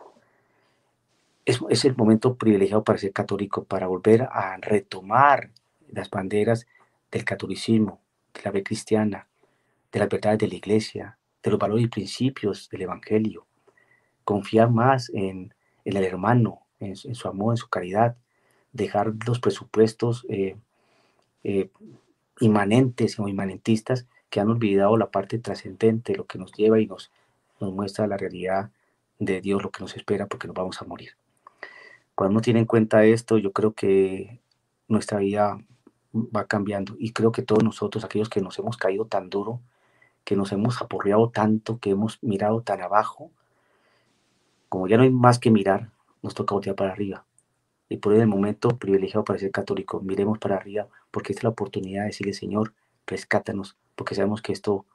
Es, es el momento privilegiado para ser católico, para volver a retomar las banderas del catolicismo, de la fe cristiana, de las verdades de la iglesia, de los valores y principios del Evangelio. Confiar más en, el hermano, en, su amor, en su caridad. Dejar los presupuestos eh, eh, inmanentes o inmanentistas que han olvidado la parte trascendente, lo que nos lleva y nos, nos muestra la realidad de Dios, lo que nos espera, porque nos vamos a morir. Cuando uno tiene en cuenta esto, yo creo que nuestra vida va cambiando y creo que todos nosotros, aquellos que nos hemos caído tan duro, que nos hemos aporreado tanto, que hemos mirado tan abajo, como ya no hay más que mirar, nos toca voltear para arriba. Y por el momento privilegiado para ser católico, miremos para arriba, porque esta es la oportunidad de decirle, Señor, rescátanos, porque sabemos que esto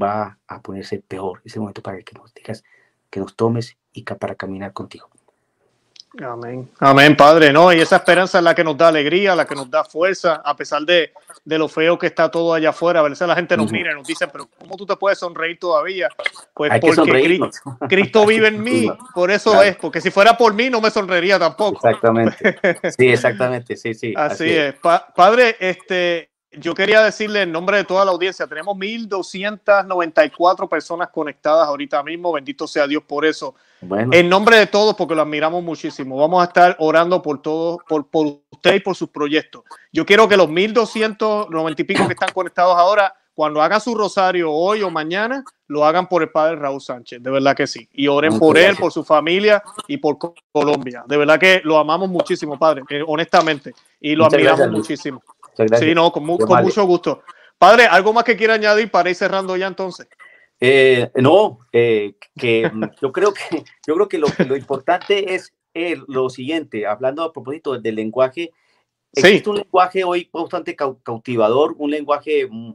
va a ponerse peor. Es el momento para que nos digas, que nos tomes y para caminar contigo. Amén. Amén, Padre. No, y esa esperanza es la que nos da alegría, la que nos da fuerza, a pesar de, de lo feo que está todo allá afuera. A veces la gente nos mira y nos dice, pero ¿cómo tú te puedes sonreír todavía? Pues porque [laughs] Cristo, vive en mí, por eso es, porque si fuera por mí no me sonreiría tampoco. Exactamente. [laughs] Sí, exactamente, sí, sí. Así, es. padre, este, yo quería decirle en nombre de toda la audiencia, tenemos 1.294 personas conectadas ahorita mismo, bendito sea Dios por eso. En nombre de todos, porque lo admiramos muchísimo, vamos a estar orando por todos, por, por usted y por sus proyectos. Yo quiero que los 1.290 y pico que están conectados ahora, cuando hagan su rosario hoy o mañana, lo hagan por el padre Raúl Sánchez, de verdad que sí. Y oren por él, por su familia y por Colombia. De verdad que lo amamos muchísimo, padre, eh, honestamente, y lo admiramos muchísimo. Sí, no, con, mucho gusto. Padre, ¿algo más que quiera añadir para ir cerrando ya entonces? Eh, no, eh, que yo creo que yo creo que lo, lo importante es eh, lo siguiente, hablando a propósito del lenguaje, existe un lenguaje hoy bastante cautivador, un lenguaje mm,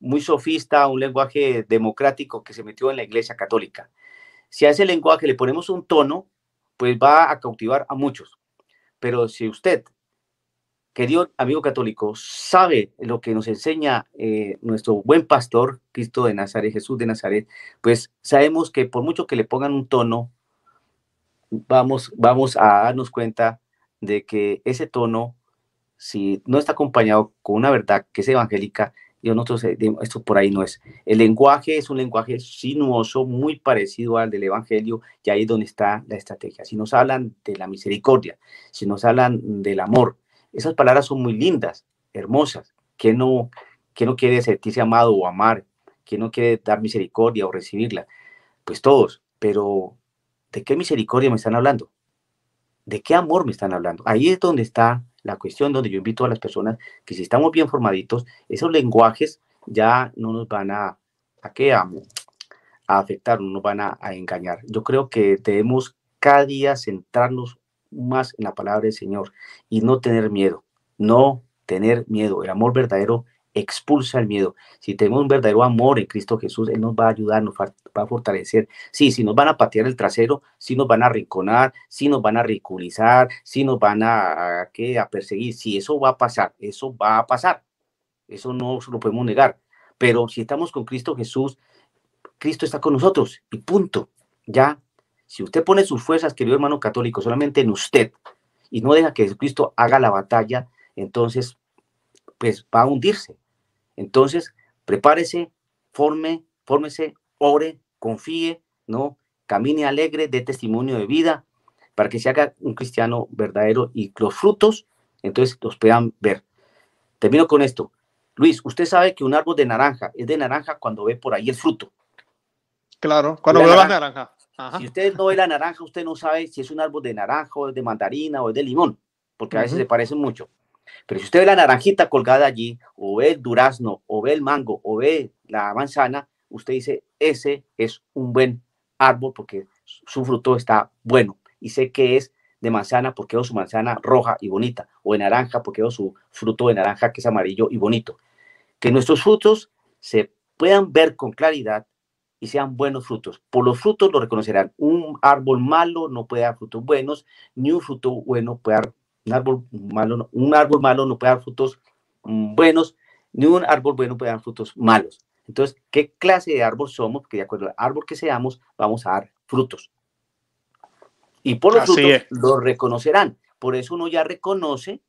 muy sofista, un lenguaje democrático que se metió en la Iglesia Católica. Si a ese lenguaje le ponemos un tono, pues va a cautivar a muchos. Pero si usted querido amigo católico, sabe lo que nos enseña eh, nuestro buen pastor, Cristo de Nazaret, Jesús de Nazaret, pues sabemos que por mucho que le pongan un tono, vamos, vamos a darnos cuenta de que ese tono, si no está acompañado con una verdad que es evangélica, y nosotros, esto por ahí no es. El lenguaje es un lenguaje sinuoso, muy parecido al del Evangelio, y ahí es donde está la estrategia. Si nos hablan de la misericordia, si nos hablan del amor, esas palabras son muy lindas, hermosas. que no, que no quiere sentirse amado o amar? que no quiere dar misericordia o recibirla? Pues todos, pero ¿de qué misericordia me están hablando? ¿De qué amor me están hablando? Ahí es donde está la cuestión, donde yo invito a las personas que si estamos bien formaditos, esos lenguajes ya no nos van a, ¿a qué amo? A afectar, no nos van a, a engañar. Yo creo que debemos cada día centrarnos más en la palabra del Señor y no tener miedo, no tener miedo. El amor verdadero expulsa el miedo. Si tenemos un verdadero amor en Cristo Jesús, Él nos va a ayudar, nos va a fortalecer. Sí, si nos van a patear el trasero, si nos van a rinconar, si nos van a ridiculizar, si nos van a, a, a perseguir, si eso va a pasar, eso va a pasar. Eso no lo podemos negar. Pero si estamos con Cristo Jesús, Cristo está con nosotros y punto. Ya si usted pone sus fuerzas, querido hermano católico, solamente en usted y no deja que Jesucristo haga la batalla, entonces, pues va a hundirse. Entonces, prepárese, forme, fórmese, ore, confíe, ¿no? Camine alegre, dé testimonio de vida para que se haga un cristiano verdadero y los frutos, entonces los puedan ver. Termino con esto. Luis, usted sabe que un árbol de naranja es de naranja cuando ve por ahí el fruto. Claro, cuando ve la naranja. Si usted no ve la naranja, usted no sabe si es un árbol de naranja o de mandarina o de limón, porque a veces se parecen mucho. Pero si usted ve la naranjita colgada allí, o ve el durazno, o ve el mango, o ve la manzana, usted dice, ese es un buen árbol porque su fruto está bueno. Y sé que es de manzana porque veo su manzana roja y bonita, o de naranja porque veo su fruto de naranja que es amarillo y bonito. Que nuestros frutos se puedan ver con claridad y sean buenos frutos. Por los frutos lo reconocerán. Un árbol malo no puede dar frutos buenos, ni un fruto bueno puede dar Un árbol malo, un árbol malo no puede dar frutos mm, buenos, ni un árbol bueno puede dar frutos malos. Entonces, ¿qué clase de árbol somos? Porque de acuerdo al árbol que seamos, vamos a dar frutos. Y por los frutos lo reconocerán. Por eso uno ya reconoce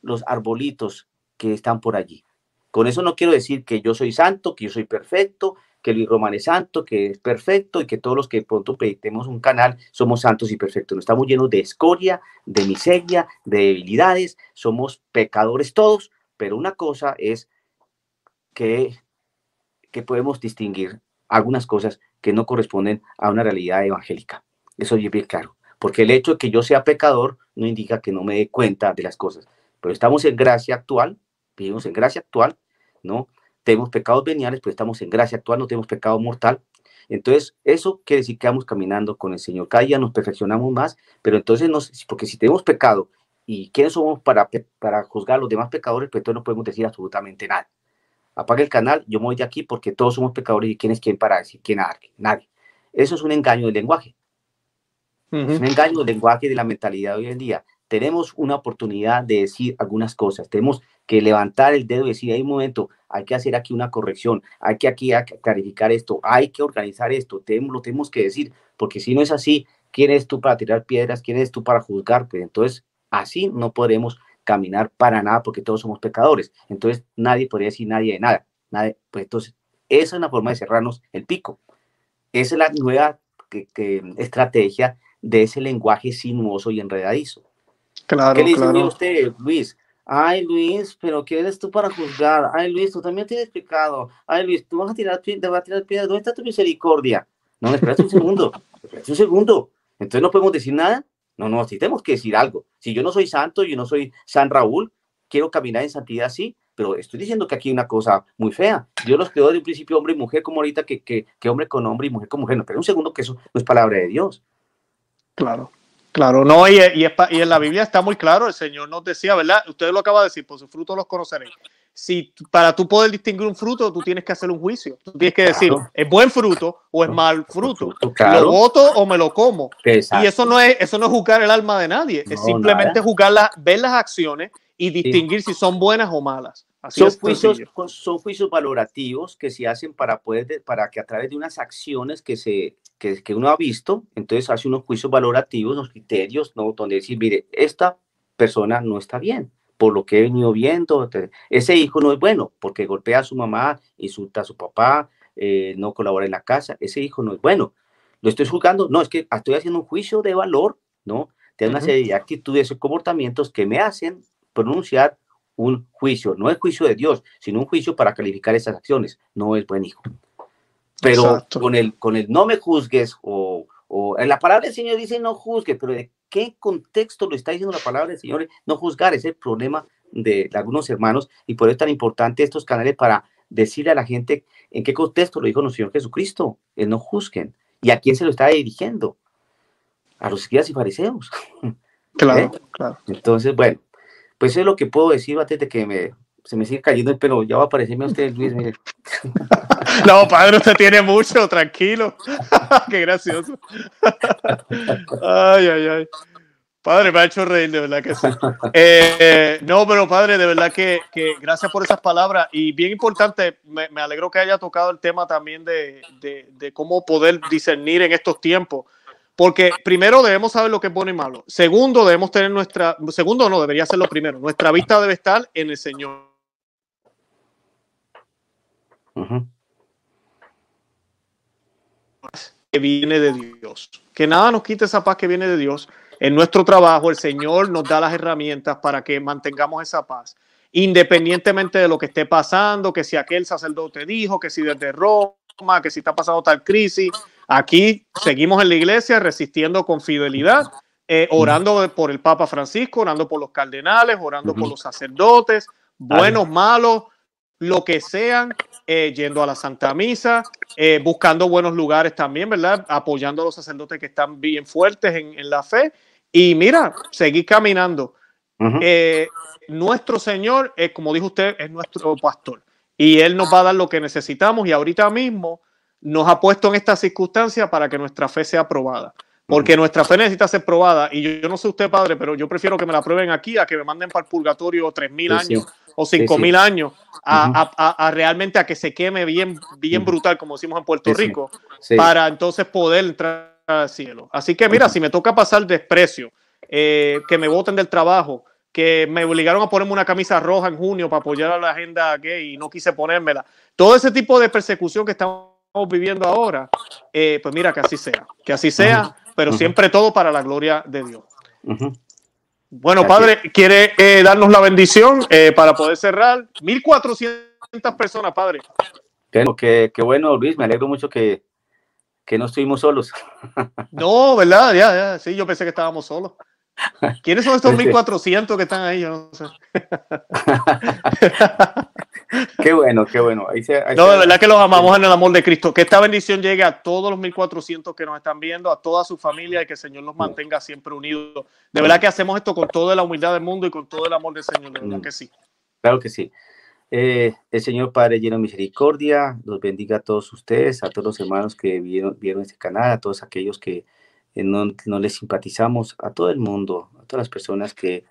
los arbolitos que están por allí. Con eso no quiero decir que yo soy santo, que yo soy perfecto, que Luis Román es santo, que es perfecto y que todos los que pronto tenemos un canal somos santos y perfectos. No estamos llenos de escoria, de miseria, de debilidades, somos pecadores todos, pero una cosa es que, que podemos distinguir algunas cosas que no corresponden a una realidad evangélica. Eso es bien claro. Porque el hecho de que yo sea pecador no indica que no me dé cuenta de las cosas. Pero estamos en gracia actual, vivimos en gracia actual, ¿no? Tenemos pecados veniales, pero estamos en gracia actual, no tenemos pecado mortal. Entonces, eso quiere decir que vamos caminando con el Señor. Cada día nos perfeccionamos más, pero entonces, nos, porque si tenemos pecado y quiénes somos para, para juzgar a los demás pecadores, pues entonces no podemos decir absolutamente nada. Apaga el canal, yo me voy de aquí porque todos somos pecadores y quién es quién para decir quién nadie. nadie. Eso es un engaño del lenguaje. Es un engaño del lenguaje y de la mentalidad de hoy en día. Tenemos una oportunidad de decir algunas cosas. Tenemos que levantar el dedo y decir, hay un momento, hay que hacer aquí una corrección, hay que aquí clarificar esto, hay que organizar esto, lo tenemos que decir, porque si no es así, ¿quién eres tú para tirar piedras? ¿Quién eres tú para juzgar? Pues entonces, así no podremos caminar para nada porque todos somos pecadores. Entonces, nadie podría decir nadie de nada. Nadie, pues entonces, esa es una forma de cerrarnos el pico. Esa es la nueva estrategia de ese lenguaje sinuoso y enredadizo. Claro, ¿Qué le dice usted, Luis? Ay, Luis, pero ¿qué eres tú para juzgar? Ay, Luis, tú también tienes pecado. Ay, Luis, tú vas a tirar, te vas a tirar piedras. ¿Dónde está tu misericordia? No, espérate un segundo. [laughs] Espérate un segundo. Entonces no podemos decir nada. No, no, sí tenemos que decir algo. Si yo no soy santo, yo no soy San Raúl, quiero caminar en santidad, sí, pero estoy diciendo que aquí hay una cosa muy fea. Dios los creó de un principio hombre y mujer, como ahorita que, que, que hombre con hombre y mujer con mujer. No, pero un segundo que eso no es palabra de Dios. Claro. Claro, no, y, y, y, en la Biblia está muy claro, el Señor nos decía, ¿verdad? Ustedes lo acaba de decir, por sus frutos los conoceréis. Si para tú poder distinguir un fruto, tú tienes que hacer un juicio. Tú tienes que decir, ¿es buen fruto o es mal fruto? ¿Lo voto o me lo como? Y eso no es eso no es juzgar el alma de nadie, es simplemente juzgar ver las acciones y distinguir si son buenas o malas. son, juicios, son juicios valorativos que se hacen para poder, para que a través de unas acciones que se que, uno ha visto, entonces hace unos juicios valorativos, unos criterios, ¿no? Donde decir, mire, esta persona no está bien, por lo que he venido viendo, ese hijo no es bueno, porque golpea a su mamá, insulta a su papá, eh, no colabora en la casa, ese hijo no es bueno. Lo estoy juzgando, no, es que estoy haciendo un juicio de valor, ¿no? De una serie de actitudes y comportamientos que me hacen pronunciar un juicio, no es juicio de Dios, sino un juicio para calificar esas acciones. No es buen hijo. Pero con el, con el no me juzgues o, o en la palabra del Señor dice no juzgues, pero ¿de qué contexto lo está diciendo la palabra del Señor? No juzgar es el problema de, algunos hermanos y por eso es tan importante estos canales para decirle a la gente en qué contexto lo dijo nuestro Señor Jesucristo, el no juzguen. ¿Y a quién se lo está dirigiendo? A los escribas y fariseos. [laughs] Claro, ¿Eh? claro. Entonces, bueno, pues eso es lo que puedo decir antes de que me, se me siga cayendo el pelo. Ya va a aparecerme usted, Luis, mire. [laughs] [laughs] No, padre, usted tiene mucho, tranquilo. [laughs] Qué gracioso. Ay, ay, ay. Padre, me ha hecho reír, de verdad que sí. Eh, no, pero padre, de verdad que, gracias por esas palabras. Y bien importante, me, alegro que haya tocado el tema también de, de, cómo poder discernir en estos tiempos. Porque primero debemos saber lo que es bueno y malo. Segundo, debemos tener nuestra. Segundo, no, debería ser lo primero. Nuestra vista debe estar en el Señor. Que viene de Dios. Que nada nos quite esa paz que viene de Dios. En nuestro trabajo, el Señor nos da las herramientas para que mantengamos esa paz. Independientemente de lo que esté pasando, que si aquel sacerdote dijo, que si desde Roma, que si está pasando tal crisis. Aquí seguimos en la iglesia resistiendo con fidelidad, eh, orando por el Papa Francisco, orando por los cardenales, orando por los sacerdotes, buenos, malos, lo que sean, eh, yendo a la Santa Misa, eh, buscando buenos lugares también, ¿verdad? Apoyando a los sacerdotes que están bien fuertes en, la fe. Y mira, seguir caminando. Eh, nuestro Señor, como dijo usted, es nuestro pastor. Y Él nos va a dar lo que necesitamos y ahorita mismo nos ha puesto en esta circunstancia para que nuestra fe sea aprobada. porque nuestra fe necesita ser probada. Y yo, no sé usted, padre, pero yo prefiero que me la prueben aquí a que me manden para el purgatorio tres mil años o cinco mil años a, realmente a que se queme bien, bien brutal, como decimos en Puerto Rico, para entonces poder entrar al cielo. Así que mira, si me toca pasar desprecio, eh, que me voten del trabajo, que me obligaron a ponerme una camisa roja en junio para apoyar a la agenda gay y no quise ponérmela. Todo ese tipo de persecución que estamos viviendo ahora, eh, pues mira, que así sea, que así sea, pero siempre todo para la gloria de Dios. Bueno, Padre, ¿quiere eh, darnos la bendición eh, para poder cerrar? 1.400 personas, Padre. Qué, qué, bueno, Luis, me alegro mucho que, que no estuvimos solos. [laughs] no, ¿verdad? Ya, ya, sí, yo pensé que estábamos solos. ¿Quiénes son estos 1400 que están ahí? Yo no sé. [laughs] qué bueno, qué bueno. no, de verdad que los amamos en el amor de Cristo. Que esta bendición llegue a todos los 1400 que nos están viendo, a toda su familia y que el Señor los mantenga siempre unidos. De verdad que hacemos esto con toda la humildad del mundo y con todo el amor del Señor. De verdad que sí. Claro que sí. Eh, el Señor Padre lleno de misericordia, los bendiga a todos ustedes, a todos los hermanos que vieron, vieron este canal, a todos aquellos que no, no les simpatizamos, a todo el mundo, a todas las personas que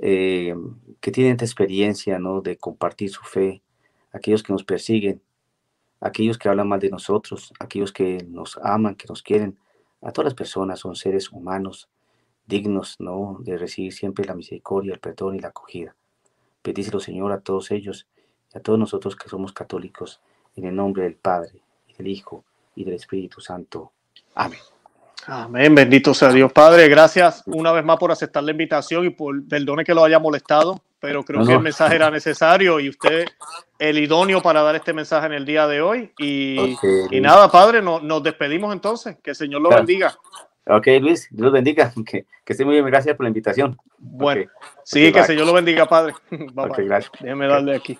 eh, que tienen esta experiencia ¿no? de compartir su fe, aquellos que nos persiguen, aquellos que hablan mal de nosotros, aquellos que nos aman, que nos quieren, a todas las personas son seres humanos dignos ¿no? de recibir siempre la misericordia, el perdón y la acogida. Bendícelo, Señor, a todos ellos y a todos nosotros que somos católicos, en el nombre del Padre, del Hijo, y del Espíritu Santo. Amén. Amén, bendito sea Dios. Padre, gracias una vez más por aceptar la invitación y por perdone que lo haya molestado, pero creo que el mensaje era necesario y usted el idóneo para dar este mensaje en el día de hoy. Y, nada, Padre, nos despedimos entonces. Que el Señor lo bendiga. Ok, Luis, Dios bendiga. [laughs] Que, que esté muy bien, gracias por la invitación. Bueno, sí, que el Señor lo bendiga, Padre. [laughs] Bye, gracias. Déjeme darle aquí.